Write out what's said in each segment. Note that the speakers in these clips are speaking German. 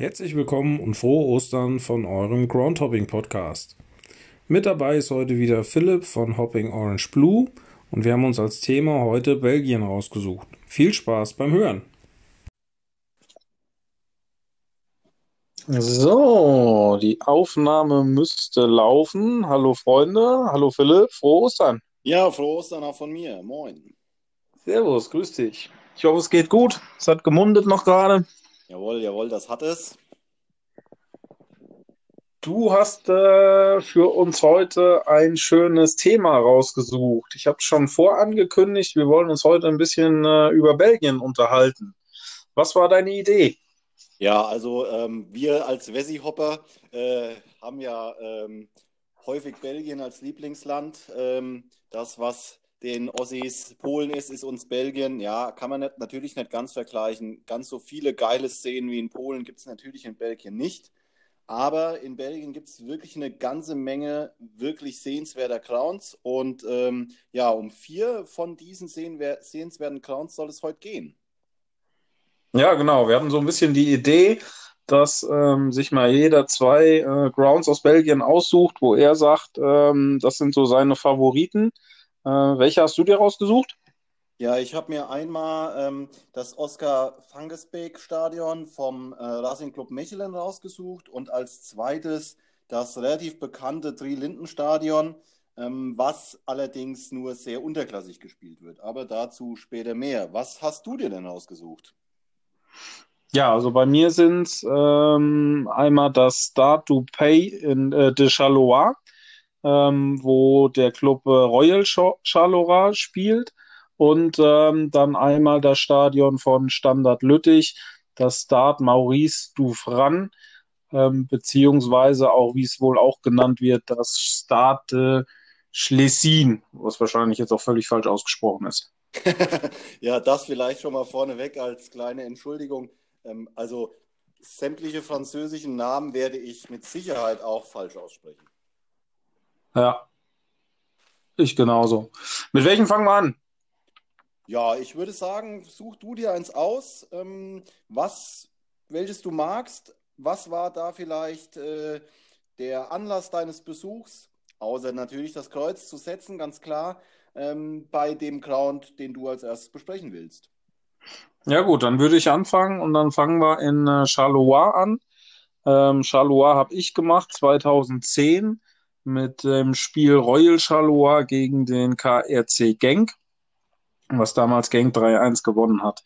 Herzlich willkommen und frohe Ostern von eurem Groundhopping Podcast. Mit dabei ist heute wieder Philipp von Hopping Orange Blue und wir haben uns als Thema heute Belgien rausgesucht. Viel Spaß beim Hören. So, die Aufnahme müsste laufen. Hallo Freunde, hallo Philipp, frohe Ostern. Ja, frohe Ostern auch von mir. Moin. Servus, grüß dich. Ich hoffe, es geht gut. Es hat gemundet noch gerade. Jawohl, jawohl, das hat es. Du hast äh, für uns heute ein schönes Thema rausgesucht. Ich habe es schon vorangekündigt, wir wollen uns heute ein bisschen äh, über Belgien unterhalten. Was war deine Idee? Ja, also ähm, wir als Wessi-Hopper äh, haben ja ähm, häufig Belgien als Lieblingsland. Ähm, das, was den Ossis Polen ist, ist uns Belgien. Ja, kann man nicht, natürlich nicht ganz vergleichen. Ganz so viele geile Szenen wie in Polen gibt es natürlich in Belgien nicht. Aber in Belgien gibt es wirklich eine ganze Menge wirklich sehenswerter Clowns. Und ähm, ja, um vier von diesen sehenswerten Clowns soll es heute gehen. Ja, genau. Wir hatten so ein bisschen die Idee, dass ähm, sich mal jeder zwei äh, Grounds aus Belgien aussucht, wo er sagt, ähm, das sind so seine Favoriten. Äh, welche hast du dir rausgesucht? Ja, ich habe mir einmal ähm, das Oskar Fangesbeek Stadion vom äh, Racing Club Mechelen rausgesucht und als zweites das relativ bekannte Tri-Linden Stadion, ähm, was allerdings nur sehr unterklassig gespielt wird. Aber dazu später mehr. Was hast du dir denn rausgesucht? Ja, also bei mir sind es ähm, einmal das Start to Pay in äh, de Charleroi ähm, wo der Club äh, Royal Charleroi spielt und ähm, dann einmal das Stadion von Standard Lüttich, das Start Maurice Dufran, ähm, beziehungsweise auch, wie es wohl auch genannt wird, das Start äh, Schlesien, was wahrscheinlich jetzt auch völlig falsch ausgesprochen ist. ja, das vielleicht schon mal vorneweg als kleine Entschuldigung. Ähm, also sämtliche französischen Namen werde ich mit Sicherheit auch falsch aussprechen. Ja, ich genauso. Mit welchem fangen wir an? Ja, ich würde sagen, such du dir eins aus, ähm, was, welches du magst. Was war da vielleicht äh, der Anlass deines Besuchs? Außer natürlich das Kreuz zu setzen, ganz klar, ähm, bei dem Ground, den du als erstes besprechen willst. Ja gut, dann würde ich anfangen und dann fangen wir in äh, Charleroi an. Ähm, Charleroi habe ich gemacht 2010 mit dem Spiel Royal Charleroi gegen den KRC Genk, was damals Genk 3-1 gewonnen hat.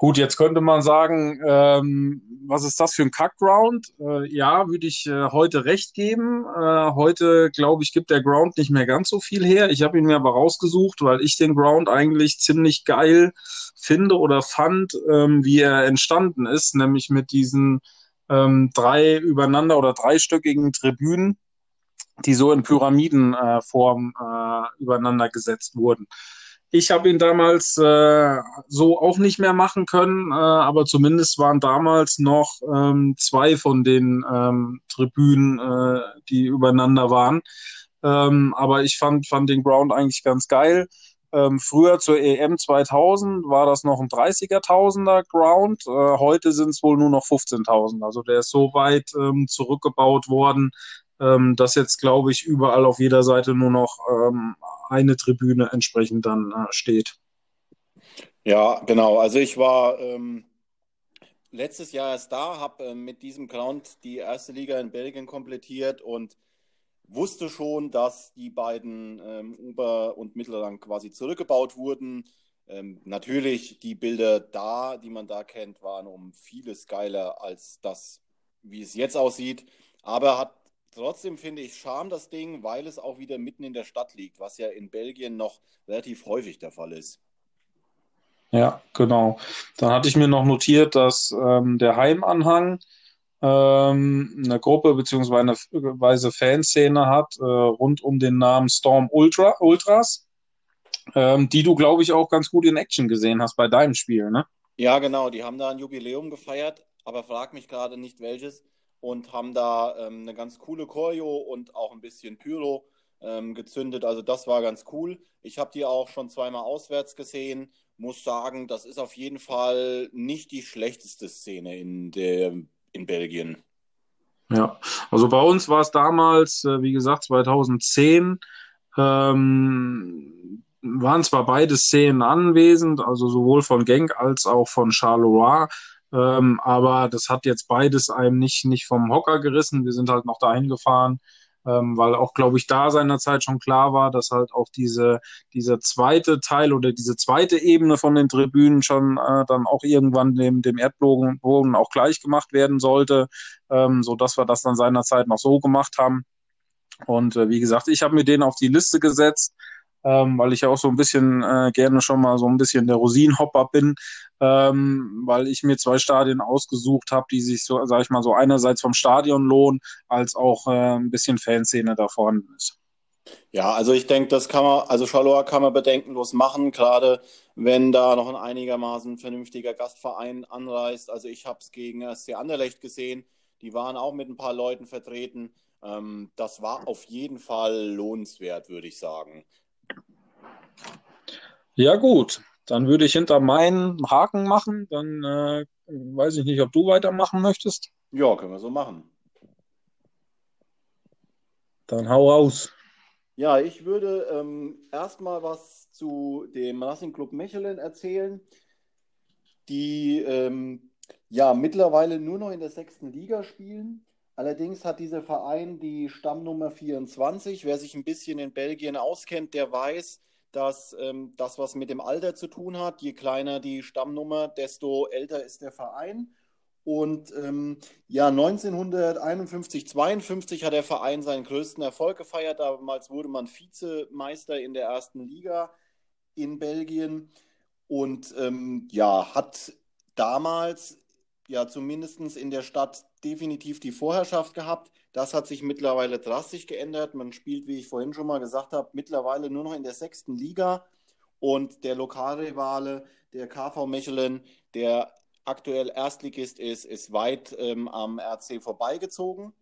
Gut, jetzt könnte man sagen, ähm, was ist das für ein Kackground? Äh, ja, würde ich äh, heute recht geben. Äh, heute, glaube ich, gibt der Ground nicht mehr ganz so viel her. Ich habe ihn mir aber rausgesucht, weil ich den Ground eigentlich ziemlich geil finde oder fand, ähm, wie er entstanden ist, nämlich mit diesen ähm, drei übereinander oder dreistöckigen Tribünen die so in Pyramidenform äh, übereinander gesetzt wurden. Ich habe ihn damals äh, so auch nicht mehr machen können, äh, aber zumindest waren damals noch ähm, zwei von den ähm, Tribünen, äh, die übereinander waren. Ähm, aber ich fand, fand den Ground eigentlich ganz geil. Ähm, früher zur EM 2000 war das noch ein 30er Tausender Ground. Äh, heute sind es wohl nur noch 15.000. Also der ist so weit ähm, zurückgebaut worden, ähm, dass jetzt, glaube ich, überall auf jeder Seite nur noch ähm, eine Tribüne entsprechend dann äh, steht. Ja, genau. Also ich war ähm, letztes Jahr erst da, habe äh, mit diesem Ground die erste Liga in Belgien komplettiert und wusste schon, dass die beiden ähm, Ober- und Mittelrang quasi zurückgebaut wurden. Ähm, natürlich, die Bilder da, die man da kennt, waren um vieles geiler als das, wie es jetzt aussieht. Aber hat Trotzdem finde ich Scham das Ding, weil es auch wieder mitten in der Stadt liegt, was ja in Belgien noch relativ häufig der Fall ist. Ja, genau. Dann hatte ich mir noch notiert, dass ähm, der Heimanhang ähm, eine Gruppe bzw. Fanszene hat äh, rund um den Namen Storm Ultra, Ultras, ähm, die du, glaube ich, auch ganz gut in Action gesehen hast bei deinem Spiel, ne? Ja, genau. Die haben da ein Jubiläum gefeiert, aber frag mich gerade nicht welches und haben da ähm, eine ganz coole Choreo und auch ein bisschen Pyro ähm, gezündet. Also das war ganz cool. Ich habe die auch schon zweimal auswärts gesehen. Muss sagen, das ist auf jeden Fall nicht die schlechteste Szene in der in Belgien. Ja, also bei uns war es damals, äh, wie gesagt, 2010, ähm, waren zwar beide Szenen anwesend, also sowohl von Genk als auch von Charleroi, ähm, aber das hat jetzt beides einem nicht, nicht vom Hocker gerissen. Wir sind halt noch dahin gefahren, ähm, weil auch, glaube ich, da seinerzeit schon klar war, dass halt auch diese, dieser zweite Teil oder diese zweite Ebene von den Tribünen schon äh, dann auch irgendwann dem, dem Erdbogen auch gleich gemacht werden sollte, ähm, so dass wir das dann seinerzeit noch so gemacht haben. Und äh, wie gesagt, ich habe mir den auf die Liste gesetzt ähm, weil ich ja auch so ein bisschen äh, gerne schon mal so ein bisschen der Rosinenhopper bin, ähm, weil ich mir zwei Stadien ausgesucht habe, die sich so, sag ich mal, so einerseits vom Stadion lohnen, als auch äh, ein bisschen Fanszene da vorhanden ist. Ja, also ich denke, das kann man, also Charlotte kann man bedenkenlos machen, gerade wenn da noch ein einigermaßen vernünftiger Gastverein anreist. Also ich habe es gegen SC Anderlecht gesehen, die waren auch mit ein paar Leuten vertreten. Ähm, das war auf jeden Fall lohnenswert, würde ich sagen. Ja, gut. Dann würde ich hinter meinen Haken machen. Dann äh, weiß ich nicht, ob du weitermachen möchtest. Ja, können wir so machen. Dann hau raus. Ja, ich würde ähm, erstmal was zu dem Racing Club Mechelen erzählen, die ähm, ja mittlerweile nur noch in der sechsten Liga spielen. Allerdings hat dieser Verein die Stammnummer 24. Wer sich ein bisschen in Belgien auskennt, der weiß, dass ähm, das, was mit dem Alter zu tun hat, je kleiner die Stammnummer, desto älter ist der Verein. Und ähm, ja, 1951, 52 hat der Verein seinen größten Erfolg gefeiert. Damals wurde man Vizemeister in der ersten Liga in Belgien und ähm, ja, hat damals ja zumindest in der Stadt definitiv die Vorherrschaft gehabt. Das hat sich mittlerweile drastisch geändert. Man spielt, wie ich vorhin schon mal gesagt habe, mittlerweile nur noch in der sechsten Liga. Und der Lokalrivale, der KV Mechelen, der aktuell Erstligist ist, ist weit ähm, am RC vorbeigezogen.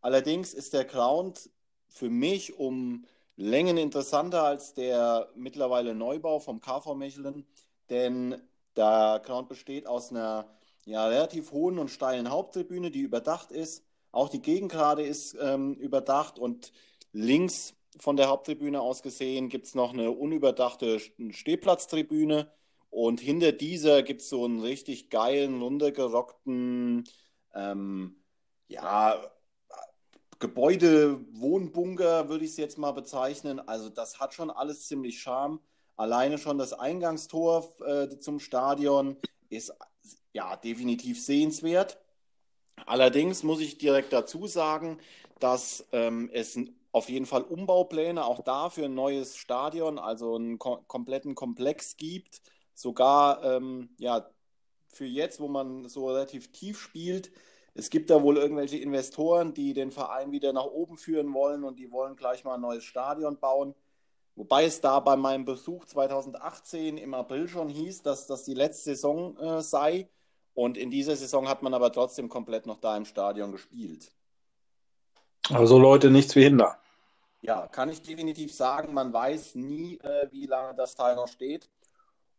Allerdings ist der Ground für mich um Längen interessanter als der mittlerweile Neubau vom KV Mechelen, denn der Ground besteht aus einer ja, relativ hohen und steilen Haupttribüne, die überdacht ist. Auch die Gegengrade ist ähm, überdacht und links von der Haupttribüne aus gesehen gibt es noch eine unüberdachte Stehplatztribüne und hinter dieser gibt es so einen richtig geilen, runtergerockten, ähm, ja, Gebäude, Wohnbunker würde ich es jetzt mal bezeichnen. Also das hat schon alles ziemlich Charme. Alleine schon das Eingangstor äh, zum Stadion ist ja, definitiv sehenswert. Allerdings muss ich direkt dazu sagen, dass ähm, es auf jeden Fall Umbaupläne auch da für ein neues Stadion, also einen kom kompletten Komplex gibt. Sogar ähm, ja, für jetzt, wo man so relativ tief spielt. Es gibt da wohl irgendwelche Investoren, die den Verein wieder nach oben führen wollen und die wollen gleich mal ein neues Stadion bauen. Wobei es da bei meinem Besuch 2018 im April schon hieß, dass das die letzte Saison äh, sei. Und in dieser Saison hat man aber trotzdem komplett noch da im Stadion gespielt. Also Leute, nichts wie Hinder. Ja, kann ich definitiv sagen. Man weiß nie, äh, wie lange das Teil noch steht.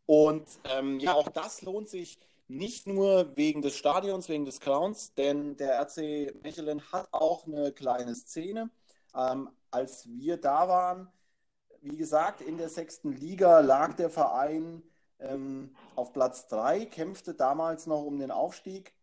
Und ähm, ja, auch das lohnt sich nicht nur wegen des Stadions, wegen des Clowns, denn der RC Mechelen hat auch eine kleine Szene. Ähm, als wir da waren, wie gesagt, in der sechsten Liga lag der Verein ähm, auf Platz 3, kämpfte damals noch um den Aufstieg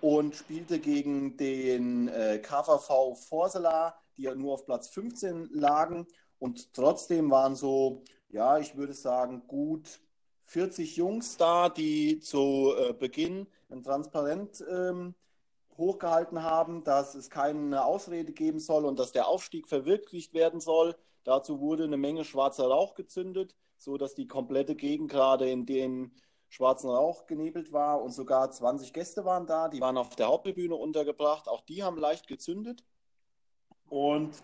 und spielte gegen den äh, KVV Forsela, die ja nur auf Platz 15 lagen. Und trotzdem waren so, ja, ich würde sagen, gut 40 Jungs da, die zu äh, Beginn ein Transparent ähm, hochgehalten haben, dass es keine Ausrede geben soll und dass der Aufstieg verwirklicht werden soll. Dazu wurde eine Menge schwarzer Rauch gezündet so dass die komplette Gegend gerade in den schwarzen Rauch genebelt war und sogar 20 Gäste waren da, die waren auf der Haupttribüne untergebracht, auch die haben leicht gezündet. Und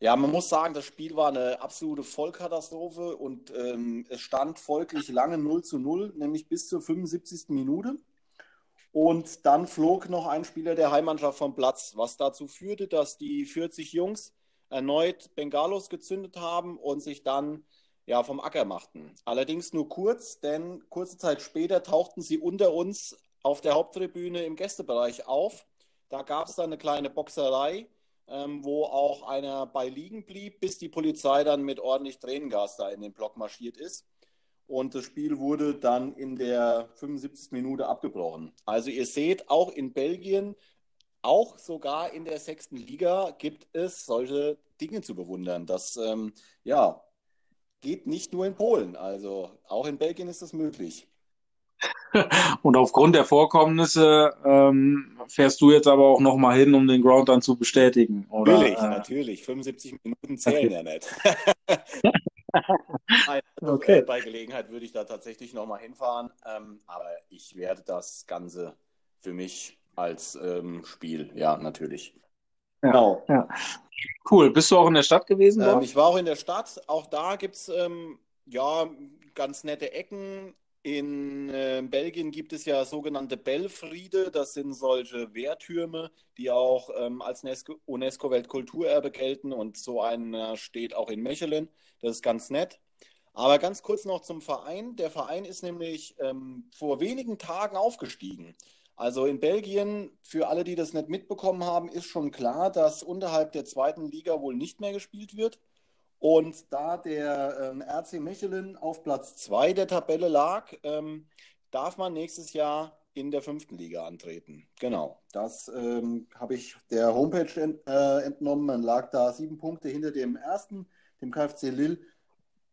ja, man muss sagen, das Spiel war eine absolute Vollkatastrophe und ähm, es stand folglich lange 0 zu 0, nämlich bis zur 75. Minute. Und dann flog noch ein Spieler der Heimmannschaft vom Platz, was dazu führte, dass die 40 Jungs erneut Bengalos gezündet haben und sich dann ja, vom Acker machten. Allerdings nur kurz, denn kurze Zeit später tauchten sie unter uns auf der Haupttribüne im Gästebereich auf. Da gab es dann eine kleine Boxerei, ähm, wo auch einer bei liegen blieb, bis die Polizei dann mit ordentlich Tränengas da in den Block marschiert ist. Und das Spiel wurde dann in der 75. Minute abgebrochen. Also ihr seht, auch in Belgien, auch sogar in der sechsten Liga gibt es solche Dinge zu bewundern. Das ähm, ja, geht nicht nur in Polen. Also auch in Belgien ist das möglich. Und aufgrund der Vorkommnisse ähm, fährst du jetzt aber auch nochmal hin, um den Ground dann zu bestätigen, oder? Natürlich, äh, natürlich. 75 Minuten zählen ja nicht. also, okay. äh, bei Gelegenheit würde ich da tatsächlich nochmal hinfahren, ähm, aber ich werde das Ganze für mich als ähm, Spiel, ja, natürlich. Ja, genau. Ja. Cool. Bist du auch in der Stadt gewesen? Ähm, ich war auch in der Stadt. Auch da gibt es ähm, ja ganz nette Ecken. In äh, Belgien gibt es ja sogenannte Belfriede, das sind solche Wehrtürme, die auch ähm, als UNESCO-Weltkulturerbe gelten und so einer steht auch in Mechelen. Das ist ganz nett. Aber ganz kurz noch zum Verein. Der Verein ist nämlich ähm, vor wenigen Tagen aufgestiegen. Also in Belgien, für alle, die das nicht mitbekommen haben, ist schon klar, dass unterhalb der zweiten Liga wohl nicht mehr gespielt wird. Und da der ähm, RC Mechelen auf Platz 2 der Tabelle lag, ähm, darf man nächstes Jahr in der fünften Liga antreten. Genau, das ähm, habe ich der Homepage ent, äh, entnommen. Man lag da sieben Punkte hinter dem ersten, dem KfC Lille.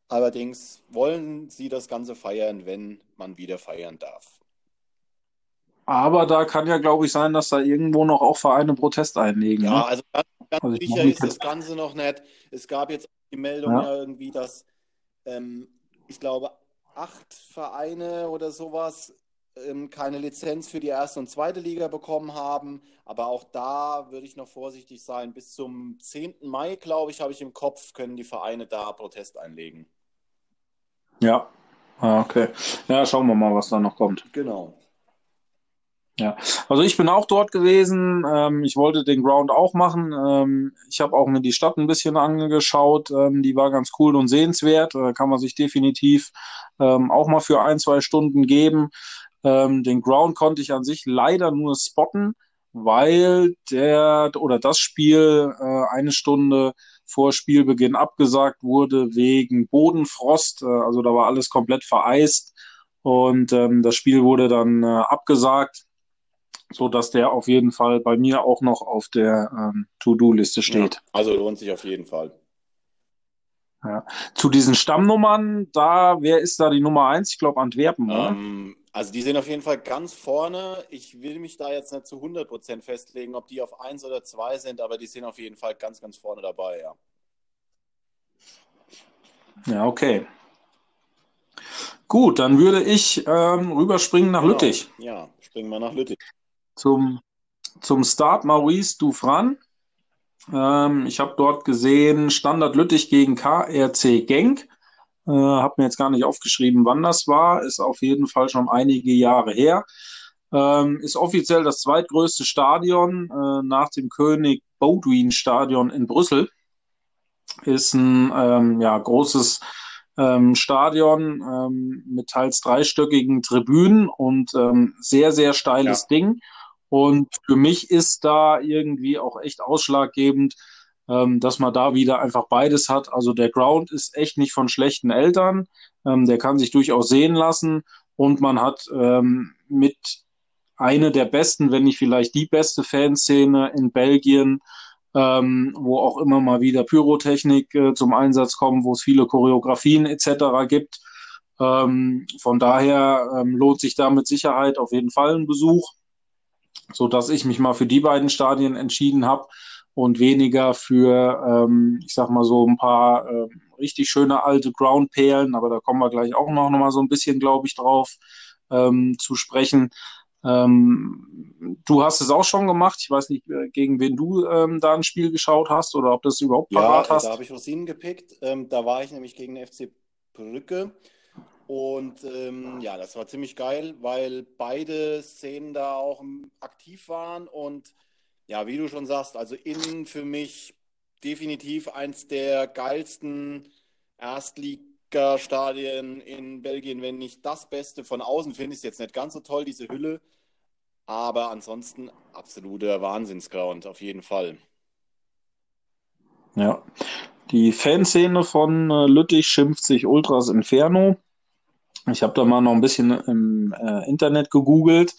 Allerdings wollen sie das Ganze feiern, wenn man wieder feiern darf. Aber da kann ja, glaube ich, sein, dass da irgendwo noch auch Vereine Protest einlegen. Ja, ne? also ganz, ganz also sicher ist das Ganze noch nicht. Es gab jetzt die Meldung ja, ja irgendwie, dass ähm, ich glaube, acht Vereine oder sowas ähm, keine Lizenz für die erste und zweite Liga bekommen haben. Aber auch da würde ich noch vorsichtig sein. Bis zum 10. Mai, glaube ich, habe ich im Kopf, können die Vereine da Protest einlegen. Ja, ah, okay. Ja, schauen wir mal, was da noch kommt. Genau. Ja, also ich bin auch dort gewesen. Ähm, ich wollte den Ground auch machen. Ähm, ich habe auch mir die Stadt ein bisschen angeschaut. Ähm, die war ganz cool und sehenswert. Da kann man sich definitiv ähm, auch mal für ein, zwei Stunden geben. Ähm, den Ground konnte ich an sich leider nur spotten, weil der oder das Spiel äh, eine Stunde vor Spielbeginn abgesagt wurde wegen Bodenfrost. Äh, also da war alles komplett vereist. Und ähm, das Spiel wurde dann äh, abgesagt so dass der auf jeden Fall bei mir auch noch auf der ähm, To-Do-Liste steht. Ja, also lohnt sich auf jeden Fall. Ja. Zu diesen Stammnummern, da, wer ist da die Nummer eins? Ich glaube Antwerpen, ähm, Also die sind auf jeden Fall ganz vorne. Ich will mich da jetzt nicht zu 100% festlegen, ob die auf eins oder zwei sind, aber die sind auf jeden Fall ganz, ganz vorne dabei, ja. Ja, okay. Gut, dann würde ich ähm, rüberspringen nach genau. Lüttich. Ja, springen wir nach Lüttich zum, zum Start Maurice Dufran. Ähm, ich habe dort gesehen Standard Lüttich gegen KRC Genk. Äh, habe mir jetzt gar nicht aufgeschrieben, wann das war. Ist auf jeden Fall schon einige Jahre her. Ähm, ist offiziell das zweitgrößte Stadion äh, nach dem König Baudouin Stadion in Brüssel. Ist ein ähm, ja, großes ähm, Stadion ähm, mit teils dreistöckigen Tribünen und ähm, sehr, sehr steiles ja. Ding. Und für mich ist da irgendwie auch echt ausschlaggebend, ähm, dass man da wieder einfach beides hat. Also der Ground ist echt nicht von schlechten Eltern. Ähm, der kann sich durchaus sehen lassen. Und man hat ähm, mit eine der besten, wenn nicht vielleicht die beste Fanszene in Belgien, ähm, wo auch immer mal wieder Pyrotechnik äh, zum Einsatz kommt, wo es viele Choreografien etc. gibt. Ähm, von daher ähm, lohnt sich da mit Sicherheit auf jeden Fall ein Besuch so dass ich mich mal für die beiden Stadien entschieden habe und weniger für, ähm, ich sag mal so ein paar äh, richtig schöne alte Ground-Perlen, aber da kommen wir gleich auch noch, noch mal so ein bisschen, glaube ich, drauf ähm, zu sprechen. Ähm, du hast es auch schon gemacht. Ich weiß nicht, äh, gegen wen du ähm, da ein Spiel geschaut hast oder ob das überhaupt parat ja, hast. Ja, da habe ich Rosinen gepickt. Ähm, da war ich nämlich gegen den FC Brücke. Und ähm, ja, das war ziemlich geil, weil beide Szenen da auch aktiv waren. Und ja, wie du schon sagst, also innen für mich definitiv eins der geilsten Erstligastadien in Belgien, wenn nicht das Beste. Von außen finde ich es jetzt nicht ganz so toll, diese Hülle. Aber ansonsten absoluter Wahnsinnsground, auf jeden Fall. Ja, die Fanszene von äh, Lüttich schimpft sich Ultras Inferno. Ich habe da mal noch ein bisschen im äh, Internet gegoogelt.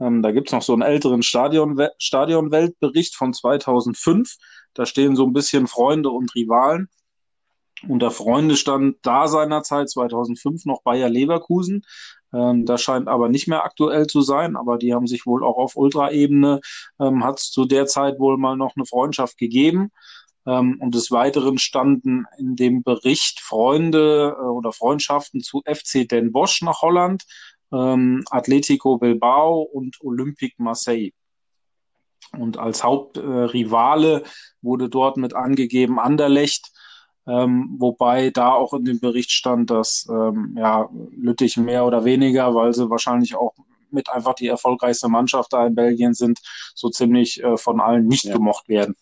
Ähm, da gibt es noch so einen älteren Stadion Stadionweltbericht von 2005. Da stehen so ein bisschen Freunde und Rivalen. Unter Freunde stand da seinerzeit 2005 noch Bayer Leverkusen. Ähm, das scheint aber nicht mehr aktuell zu sein, aber die haben sich wohl auch auf Ultraebene, ähm, hat es zu der Zeit wohl mal noch eine Freundschaft gegeben. Ähm, und des Weiteren standen in dem Bericht Freunde äh, oder Freundschaften zu FC Den Bosch nach Holland, ähm, Atletico Bilbao und Olympique Marseille. Und als Hauptrivale wurde dort mit angegeben Anderlecht, ähm, wobei da auch in dem Bericht stand, dass ähm, ja, Lüttich mehr oder weniger, weil sie wahrscheinlich auch mit einfach die erfolgreichste Mannschaft da in Belgien sind, so ziemlich äh, von allen nicht ja. gemocht werden.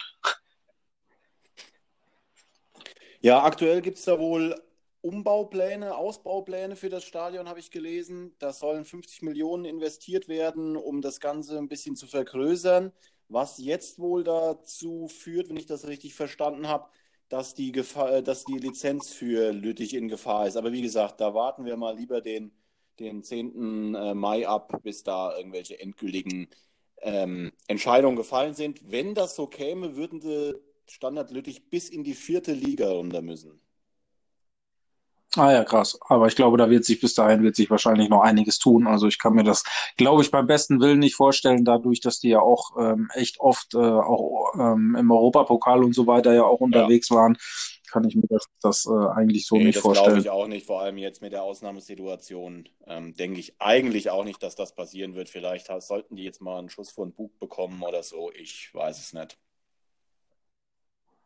Ja, aktuell gibt es da wohl Umbaupläne, Ausbaupläne für das Stadion, habe ich gelesen. Da sollen 50 Millionen investiert werden, um das Ganze ein bisschen zu vergrößern. Was jetzt wohl dazu führt, wenn ich das richtig verstanden habe, dass die, Gefahr, äh, dass die Lizenz für Lüttich in Gefahr ist. Aber wie gesagt, da warten wir mal lieber den, den 10. Äh, Mai ab, bis da irgendwelche endgültigen ähm, Entscheidungen gefallen sind. Wenn das so käme, würden sie Standard Lüttich bis in die vierte Liga runter müssen. Ah ja, krass. Aber ich glaube, da wird sich bis dahin wird sich wahrscheinlich noch einiges tun. Also ich kann mir das, glaube ich, beim besten Willen nicht vorstellen, dadurch, dass die ja auch ähm, echt oft äh, auch ähm, im Europapokal und so weiter ja auch unterwegs ja. waren, kann ich mir das, das äh, eigentlich so nee, nicht das vorstellen. Das glaube ich auch nicht. Vor allem jetzt mit der Ausnahmesituation ähm, denke ich eigentlich auch nicht, dass das passieren wird. Vielleicht sollten die jetzt mal einen Schuss von Bug bekommen oder so. Ich weiß es nicht.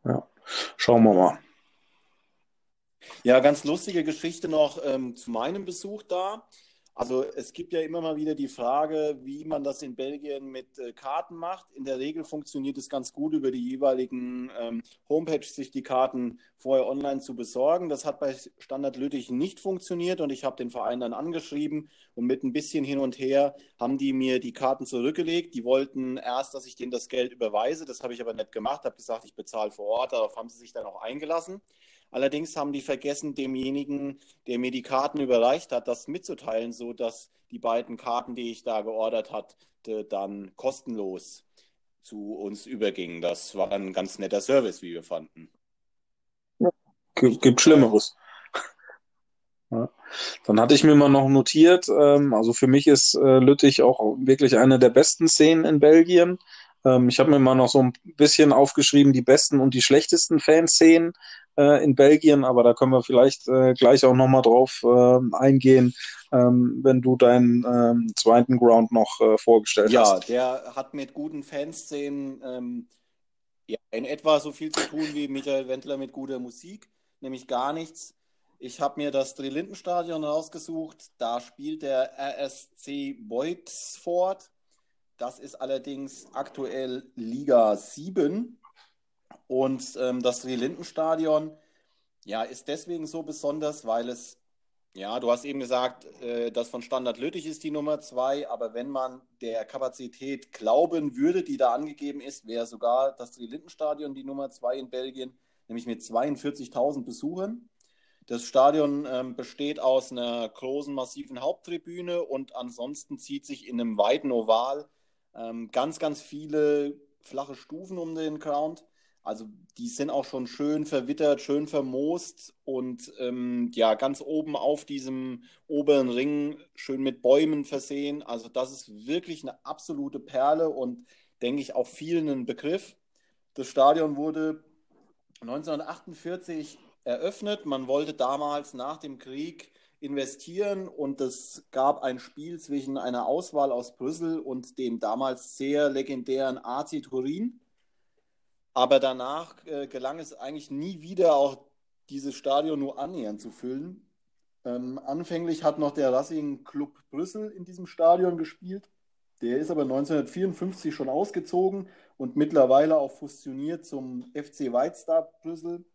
Ja, schauen wir mal. Ja, ganz lustige Geschichte noch ähm, zu meinem Besuch da. Also es gibt ja immer mal wieder die Frage, wie man das in Belgien mit äh, Karten macht. In der Regel funktioniert es ganz gut, über die jeweiligen ähm, Homepages sich die Karten vorher online zu besorgen. Das hat bei Standard Lüttich nicht funktioniert und ich habe den Verein dann angeschrieben und mit ein bisschen hin und her haben die mir die Karten zurückgelegt. Die wollten erst, dass ich denen das Geld überweise. Das habe ich aber nicht gemacht, habe gesagt, ich bezahle vor Ort. Darauf haben sie sich dann auch eingelassen. Allerdings haben die vergessen, demjenigen, der mir die Karten überreicht hat, das mitzuteilen, so dass die beiden Karten, die ich da geordert hatte, dann kostenlos zu uns übergingen. Das war ein ganz netter Service, wie wir fanden. Gibt Schlimmeres. Ja. Dann hatte ich mir mal noch notiert, ähm, also für mich ist äh, Lüttich auch wirklich eine der besten Szenen in Belgien. Ähm, ich habe mir mal noch so ein bisschen aufgeschrieben, die besten und die schlechtesten Fanszenen äh, in Belgien, aber da können wir vielleicht äh, gleich auch nochmal drauf äh, eingehen, ähm, wenn du deinen ähm, zweiten Ground noch äh, vorgestellt ja, hast. Ja, der hat mit guten Fanszenen ähm, ja, in etwa so viel zu tun wie Michael Wendler mit guter Musik, nämlich gar nichts. Ich habe mir das Drillindenstadion rausgesucht. Da spielt der RSC Beutfort. Das ist allerdings aktuell Liga 7. Und ähm, das Sri-Linden-Stadion ja, ist deswegen so besonders, weil es, ja, du hast eben gesagt, äh, das von Standard Lüttich ist die Nummer zwei, aber wenn man der Kapazität glauben würde, die da angegeben ist, wäre sogar das Sri-Linden-Stadion die Nummer zwei in Belgien, nämlich mit 42.000 Besuchern. Das Stadion ähm, besteht aus einer großen, massiven Haupttribüne und ansonsten zieht sich in einem weiten Oval ähm, ganz, ganz viele flache Stufen um den Ground. Also die sind auch schon schön verwittert, schön vermoost und ähm, ja, ganz oben auf diesem oberen Ring schön mit Bäumen versehen. Also das ist wirklich eine absolute Perle und denke ich auch vielen ein Begriff. Das Stadion wurde 1948 eröffnet. Man wollte damals nach dem Krieg investieren und es gab ein Spiel zwischen einer Auswahl aus Brüssel und dem damals sehr legendären AC Turin. Aber danach äh, gelang es eigentlich nie wieder, auch dieses Stadion nur annähernd zu füllen. Ähm, anfänglich hat noch der Racing Club Brüssel in diesem Stadion gespielt. Der ist aber 1954 schon ausgezogen und mittlerweile auch fusioniert zum FC White Star Brüssel.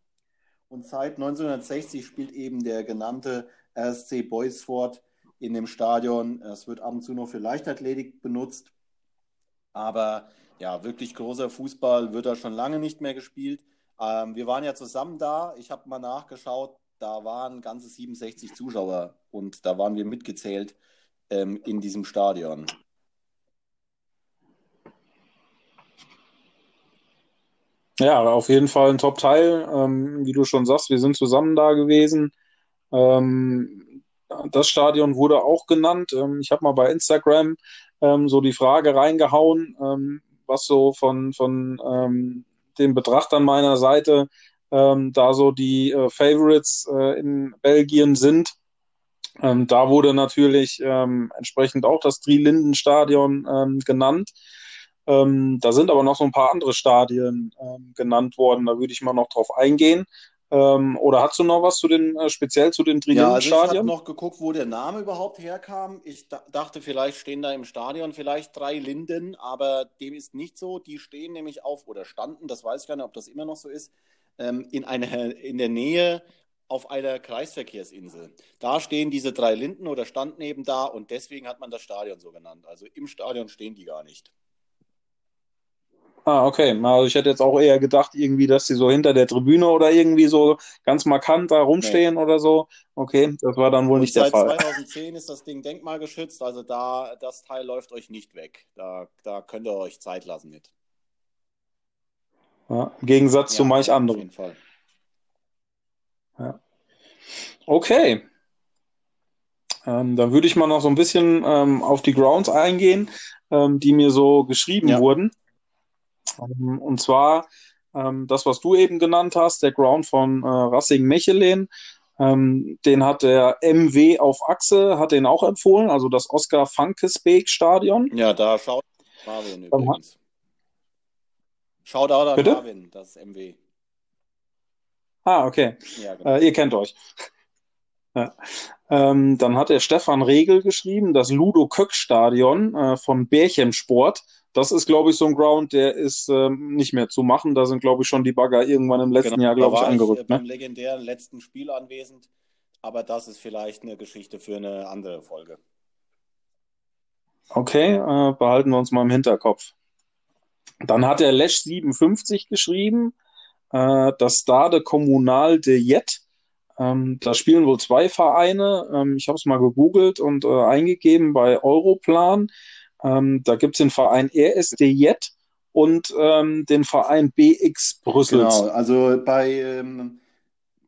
Und seit 1960 spielt eben der genannte RSC Boysford in dem Stadion. Es wird ab und zu noch für Leichtathletik benutzt. Aber ja, wirklich großer Fußball wird da schon lange nicht mehr gespielt. Ähm, wir waren ja zusammen da. Ich habe mal nachgeschaut. Da waren ganze 67 Zuschauer und da waren wir mitgezählt ähm, in diesem Stadion. Ja, auf jeden Fall ein Top-Teil. Ähm, wie du schon sagst, wir sind zusammen da gewesen. Ähm, das Stadion wurde auch genannt. Ähm, ich habe mal bei Instagram ähm, so die Frage reingehauen, ähm, was so von, von ähm, den Betrachtern meiner Seite da so die äh, Favorites äh, in Belgien sind. da wurde natürlich entsprechend auch das Tri-Linden-Stadion genannt. Ähm, da sind aber noch so ein paar andere Stadien ähm, genannt worden. Da würde ich mal noch drauf eingehen. Ähm, oder hast du noch was zu den, äh, speziell zu den Trilindenstadien? Ja, also ich habe noch geguckt, wo der Name überhaupt herkam. Ich dachte, vielleicht stehen da im Stadion vielleicht drei Linden, aber dem ist nicht so. Die stehen nämlich auf oder standen, das weiß ich gar nicht, ob das immer noch so ist, ähm, in, einer, in der Nähe auf einer Kreisverkehrsinsel. Da stehen diese drei Linden oder standen eben da und deswegen hat man das Stadion so genannt. Also im Stadion stehen die gar nicht. Ah, okay. Also ich hätte jetzt auch eher gedacht, irgendwie, dass sie so hinter der Tribüne oder irgendwie so ganz markant da rumstehen nee. oder so. Okay, das war dann wohl Und nicht der Fall. Seit 2010 ist das Ding denkmalgeschützt, also da das Teil läuft euch nicht weg. Da, da könnt ihr euch Zeit lassen mit. Ja, Im Gegensatz ja, zu manch anderen. Auf jeden Fall. Ja. Okay. Ähm, dann würde ich mal noch so ein bisschen ähm, auf die Grounds eingehen, ähm, die mir so geschrieben ja. wurden. Ähm, und zwar ähm, das, was du eben genannt hast, der Ground von äh, Racing Mechelen. Ähm, den hat der MW auf Achse, hat den auch empfohlen, also das Oskar Funkesbeek Stadion. Ja, da schaut Marvin übrigens. Schaut an Bitte? Marvin, das MW. Ah, okay. Ja, genau. äh, ihr kennt euch. ja. ähm, dann hat der Stefan Regel geschrieben, das Ludo Köck Stadion äh, von Bärchem Sport das ist, glaube ich, so ein Ground, der ist ähm, nicht mehr zu machen. Da sind, glaube ich, schon die Bagger irgendwann im letzten genau, Jahr, glaube ich, angerückt. Ich, äh, ne? beim legendären letzten Spiel anwesend. Aber das ist vielleicht eine Geschichte für eine andere Folge. Okay, äh, behalten wir uns mal im Hinterkopf. Dann hat der Lesch 57 geschrieben, äh, das Stade Kommunal de Jet. Ähm, da spielen wohl zwei Vereine. Ähm, ich habe es mal gegoogelt und äh, eingegeben bei Europlan. Ähm, da gibt es den Verein RSDJ und ähm, den Verein BX Brüssel. Genau, also bei, ähm,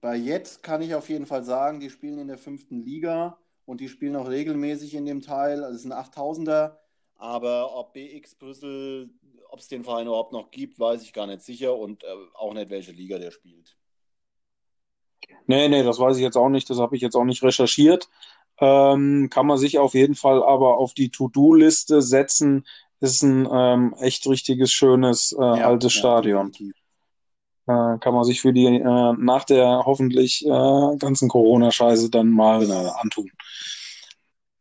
bei Jet kann ich auf jeden Fall sagen, die spielen in der fünften Liga und die spielen auch regelmäßig in dem Teil. Also es sind 8000er, aber ob BX Brüssel, ob es den Verein überhaupt noch gibt, weiß ich gar nicht sicher und äh, auch nicht, welche Liga der spielt. Nee, nee, das weiß ich jetzt auch nicht, das habe ich jetzt auch nicht recherchiert. Ähm, kann man sich auf jeden Fall aber auf die To-Do-Liste setzen. Ist ein ähm, echt richtiges, schönes, äh, ja, altes ja, Stadion. Äh, kann man sich für die äh, nach der hoffentlich äh, ganzen Corona-Scheiße dann mal genau. antun.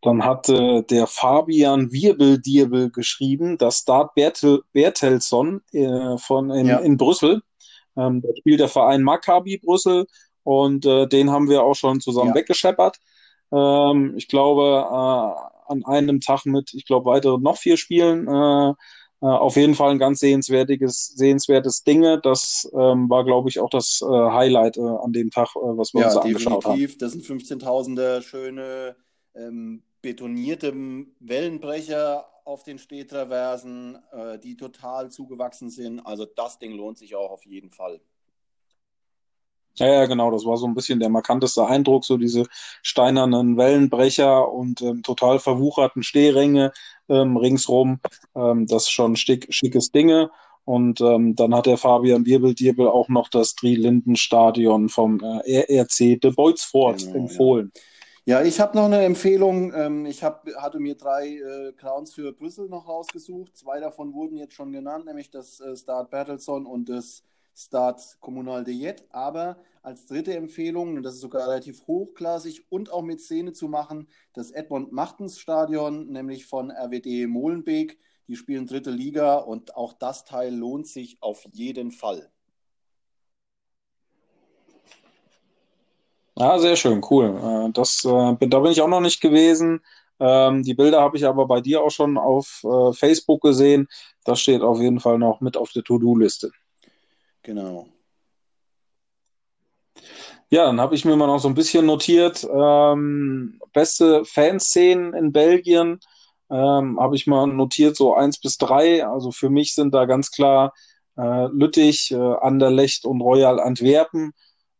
Dann hat äh, der Fabian Wirbeldirbel geschrieben, dass Start Bertel, Bertelsson äh, von in, ja. in Brüssel. Ähm, da spielt der Verein Maccabi Brüssel und äh, den haben wir auch schon zusammen weggescheppert. Ähm, ich glaube, äh, an einem Tag mit, ich glaube, weitere noch vier Spielen. Äh, äh, auf jeden Fall ein ganz sehenswertiges, sehenswertes Dinge. Das ähm, war, glaube ich, auch das äh, Highlight äh, an dem Tag, äh, was wir ja, uns angeschaut haben. Definitiv. Das sind 15.000er schöne ähm, betonierte Wellenbrecher auf den Stehtraversen, äh, die total zugewachsen sind. Also das Ding lohnt sich auch auf jeden Fall. Ja, ja, genau, das war so ein bisschen der markanteste Eindruck, so diese steinernen Wellenbrecher und ähm, total verwucherten Stehränge ähm, ringsrum. Ähm, das ist schon schick, schickes Dinge. Und ähm, dann hat der Fabian Wirbeldirbel auch noch das Tri-Linden-Stadion vom äh, RRC de Beutsfort genau, empfohlen. Ja. Ja, ich habe noch eine Empfehlung. Ähm, ich hab, hatte mir drei äh, Crowns für Brüssel noch rausgesucht. Zwei davon wurden jetzt schon genannt, nämlich das äh, Start Battleson und das Start Kommunal de Jet, aber als dritte Empfehlung, und das ist sogar relativ hochklassig und auch mit Szene zu machen, das Edmund Machtens Stadion, nämlich von RWD Molenbeek. Die spielen dritte Liga und auch das Teil lohnt sich auf jeden Fall. Ja, sehr schön, cool. Äh, das, äh, da bin ich auch noch nicht gewesen. Ähm, die Bilder habe ich aber bei dir auch schon auf äh, Facebook gesehen. Das steht auf jeden Fall noch mit auf der To-Do-Liste. Genau. Ja, dann habe ich mir mal noch so ein bisschen notiert, ähm, beste Fanszenen in Belgien ähm, habe ich mal notiert, so eins bis drei. Also für mich sind da ganz klar äh, Lüttich, äh, Anderlecht und Royal Antwerpen.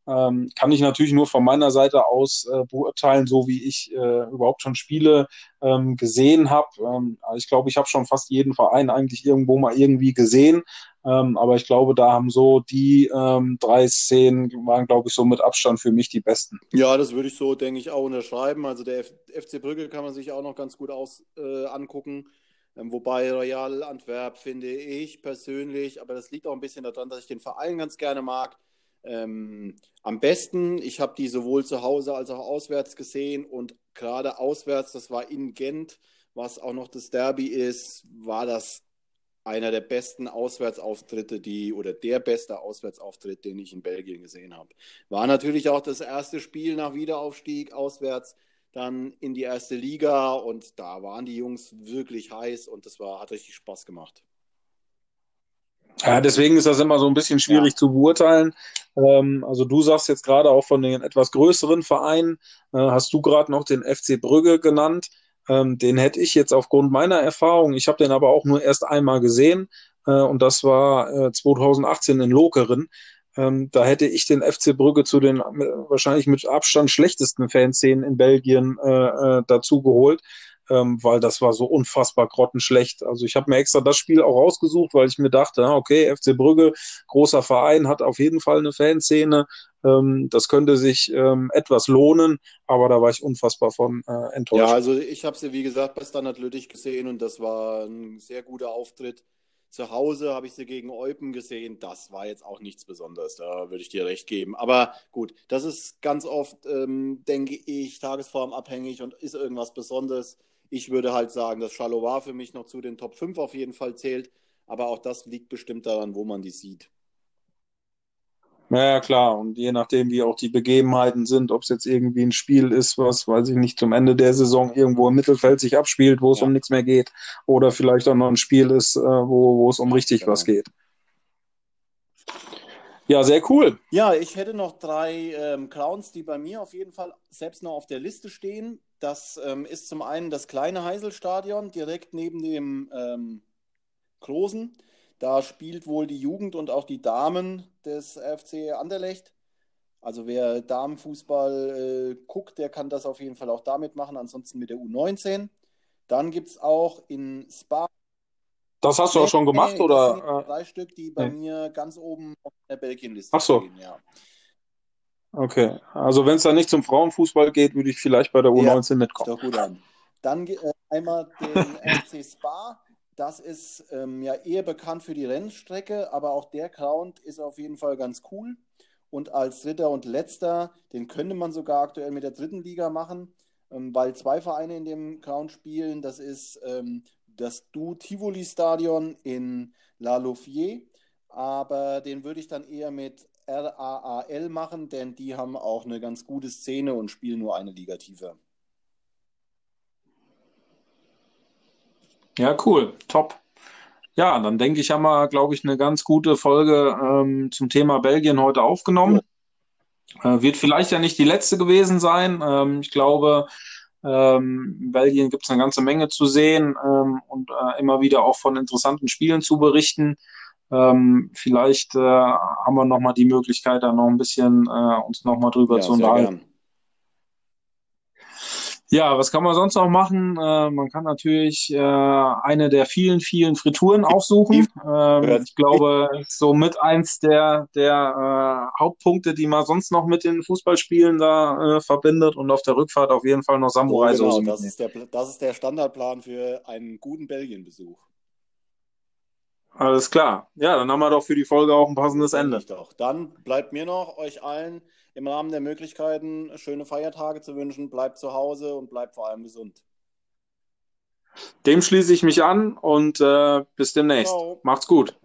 Ähm, kann ich natürlich nur von meiner Seite aus äh, beurteilen, so wie ich äh, überhaupt schon Spiele ähm, gesehen habe. Ähm, ich glaube, ich habe schon fast jeden Verein eigentlich irgendwo mal irgendwie gesehen. Ähm, aber ich glaube, da haben so die ähm, drei Szenen waren, glaube ich, so mit Abstand für mich die besten. Ja, das würde ich so, denke ich, auch unterschreiben. Also der F FC Brügge kann man sich auch noch ganz gut aus, äh, angucken. Ähm, wobei Royal Antwerp finde ich persönlich, aber das liegt auch ein bisschen daran, dass ich den Verein ganz gerne mag. Ähm, am besten, ich habe die sowohl zu Hause als auch auswärts gesehen und gerade auswärts, das war in Gent, was auch noch das Derby ist, war das einer der besten Auswärtsauftritte, die oder der beste Auswärtsauftritt, den ich in Belgien gesehen habe. War natürlich auch das erste Spiel nach Wiederaufstieg auswärts dann in die erste Liga und da waren die Jungs wirklich heiß und das war hat richtig Spaß gemacht. Ja, deswegen ist das immer so ein bisschen schwierig ja. zu beurteilen. Ähm, also du sagst jetzt gerade auch von den etwas größeren Vereinen, äh, hast du gerade noch den FC Brügge genannt. Ähm, den hätte ich jetzt aufgrund meiner Erfahrung, ich habe den aber auch nur erst einmal gesehen äh, und das war äh, 2018 in Lokeren. Ähm, da hätte ich den FC Brügge zu den äh, wahrscheinlich mit Abstand schlechtesten Fanszenen in Belgien äh, äh, dazu geholt ähm, weil das war so unfassbar grottenschlecht. Also ich habe mir extra das Spiel auch rausgesucht, weil ich mir dachte, okay, FC Brügge, großer Verein, hat auf jeden Fall eine Fanszene. Ähm, das könnte sich ähm, etwas lohnen, aber da war ich unfassbar von äh, enttäuscht. Ja, also ich habe sie, wie gesagt, bei Standard Lüttich gesehen und das war ein sehr guter Auftritt. Zu Hause habe ich sie gegen Eupen gesehen. Das war jetzt auch nichts Besonderes, da würde ich dir recht geben. Aber gut, das ist ganz oft, ähm, denke ich, tagesformabhängig und ist irgendwas Besonderes. Ich würde halt sagen, dass Charleroi für mich noch zu den Top 5 auf jeden Fall zählt. Aber auch das liegt bestimmt daran, wo man die sieht. Ja, klar. Und je nachdem, wie auch die Begebenheiten sind, ob es jetzt irgendwie ein Spiel ist, was, weiß ich nicht, zum Ende der Saison irgendwo im Mittelfeld sich abspielt, wo es ja. um nichts mehr geht. Oder vielleicht auch noch ein Spiel ist, äh, wo, wo es um richtig genau. was geht. Ja, sehr cool. Ja, ich hätte noch drei ähm, Clowns, die bei mir auf jeden Fall selbst noch auf der Liste stehen. Das ähm, ist zum einen das kleine Heiselstadion direkt neben dem ähm, großen. Da spielt wohl die Jugend und auch die Damen des FC Anderlecht. Also wer Damenfußball äh, guckt, der kann das auf jeden Fall auch damit machen, ansonsten mit der U19. Dann gibt es auch in Spa. Das hast du auch schon gemacht, nee, oder? Drei Stück, die bei nee. mir ganz oben auf der Belgien-Liste Ach so. stehen, ja. Okay, also wenn es dann nicht zum Frauenfußball geht, würde ich vielleicht bei der U19 ja, mitkommen. Doch gut an. Dann äh, einmal den FC Spa. Das ist ähm, ja eher bekannt für die Rennstrecke, aber auch der Ground ist auf jeden Fall ganz cool. Und als dritter und letzter, den könnte man sogar aktuell mit der dritten Liga machen, ähm, weil zwei Vereine in dem Ground spielen. Das ist ähm, das Du Tivoli Stadion in La Louvier, aber den würde ich dann eher mit RAAL machen, denn die haben auch eine ganz gute Szene und spielen nur eine Liga tiefer. Ja, cool, top. Ja, dann denke ich, haben wir, glaube ich, eine ganz gute Folge ähm, zum Thema Belgien heute aufgenommen. Äh, wird vielleicht ja nicht die letzte gewesen sein. Ähm, ich glaube, ähm, in Belgien gibt es eine ganze Menge zu sehen ähm, und äh, immer wieder auch von interessanten Spielen zu berichten. Ähm, vielleicht äh, haben wir nochmal die Möglichkeit, da noch ein bisschen äh, uns nochmal drüber ja, zu unterhalten. Ja, was kann man sonst noch machen? Äh, man kann natürlich äh, eine der vielen, vielen Frituren aufsuchen. Ähm, ich glaube, so mit eins der, der äh, Hauptpunkte, die man sonst noch mit den Fußballspielen da äh, verbindet und auf der Rückfahrt auf jeden Fall noch Samurai-Soße. Oh, genau, das ist, der, das ist der Standardplan für einen guten Belgien-Besuch. Alles klar. Ja, dann haben wir doch für die Folge auch ein passendes Ende. Doch. Dann bleibt mir noch, euch allen im Rahmen der Möglichkeiten schöne Feiertage zu wünschen. Bleibt zu Hause und bleibt vor allem gesund. Dem schließe ich mich an und äh, bis demnächst. Ciao. Macht's gut.